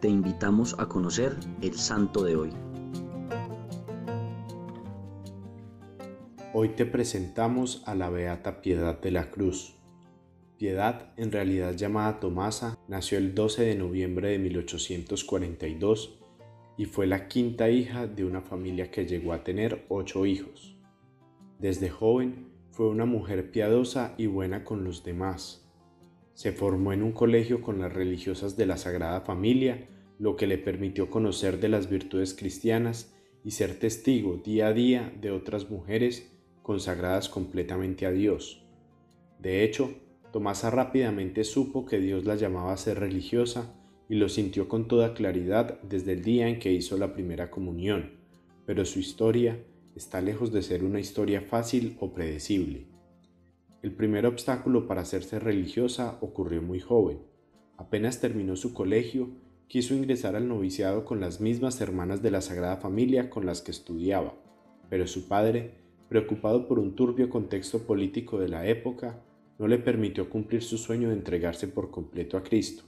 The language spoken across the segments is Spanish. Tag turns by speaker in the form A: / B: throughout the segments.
A: te invitamos a conocer el santo de hoy.
B: Hoy te presentamos a la Beata Piedad de la Cruz. Piedad, en realidad llamada Tomasa, nació el 12 de noviembre de 1842 y fue la quinta hija de una familia que llegó a tener ocho hijos. Desde joven fue una mujer piadosa y buena con los demás se formó en un colegio con las religiosas de la Sagrada Familia, lo que le permitió conocer de las virtudes cristianas y ser testigo día a día de otras mujeres consagradas completamente a Dios. De hecho, Tomasa rápidamente supo que Dios la llamaba a ser religiosa y lo sintió con toda claridad desde el día en que hizo la primera comunión, pero su historia está lejos de ser una historia fácil o predecible. El primer obstáculo para hacerse religiosa ocurrió muy joven. Apenas terminó su colegio, quiso ingresar al noviciado con las mismas hermanas de la Sagrada Familia con las que estudiaba, pero su padre, preocupado por un turbio contexto político de la época, no le permitió cumplir su sueño de entregarse por completo a Cristo.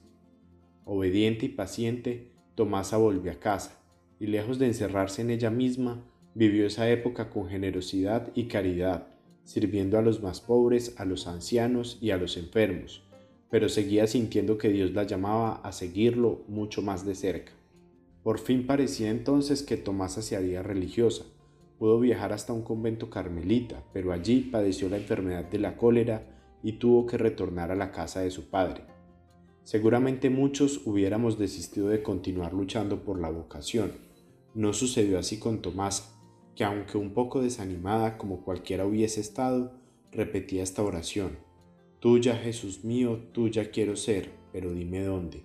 B: Obediente y paciente, Tomasa volvió a casa, y lejos de encerrarse en ella misma, vivió esa época con generosidad y caridad, sirviendo a los más pobres, a los ancianos y a los enfermos, pero seguía sintiendo que Dios la llamaba a seguirlo mucho más de cerca. Por fin parecía entonces que Tomasa se haría religiosa. Pudo viajar hasta un convento carmelita, pero allí padeció la enfermedad de la cólera y tuvo que retornar a la casa de su padre. Seguramente muchos hubiéramos desistido de continuar luchando por la vocación. No sucedió así con Tomasa que aunque un poco desanimada como cualquiera hubiese estado, repetía esta oración. Tuya, Jesús mío, tuya quiero ser, pero dime dónde.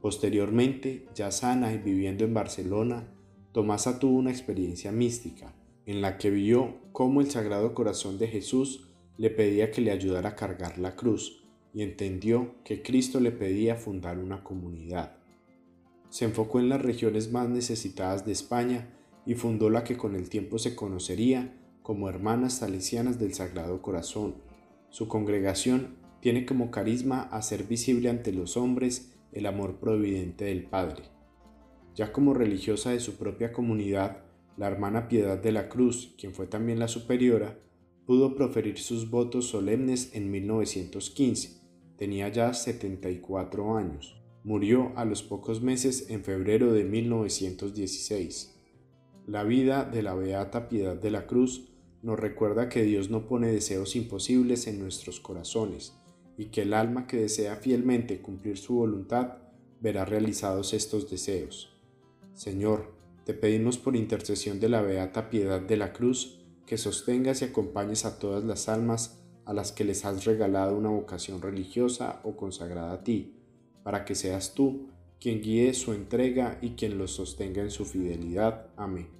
B: Posteriormente, ya sana y viviendo en Barcelona, Tomasa tuvo una experiencia mística, en la que vio cómo el Sagrado Corazón de Jesús le pedía que le ayudara a cargar la cruz y entendió que Cristo le pedía fundar una comunidad. Se enfocó en las regiones más necesitadas de España y fundó la que con el tiempo se conocería como Hermanas Salesianas del Sagrado Corazón. Su congregación tiene como carisma hacer visible ante los hombres el amor providente del Padre. Ya como religiosa de su propia comunidad, la hermana Piedad de la Cruz, quien fue también la superiora, pudo proferir sus votos solemnes en 1915. Tenía ya 74 años. Murió a los pocos meses en febrero de 1916. La vida de la Beata Piedad de la Cruz nos recuerda que Dios no pone deseos imposibles en nuestros corazones y que el alma que desea fielmente cumplir su voluntad verá realizados estos deseos. Señor, te pedimos por intercesión de la Beata Piedad de la Cruz que sostengas y acompañes a todas las almas a las que les has regalado una vocación religiosa o consagrada a ti, para que seas tú quien guíe su entrega y quien los sostenga en su fidelidad. Amén.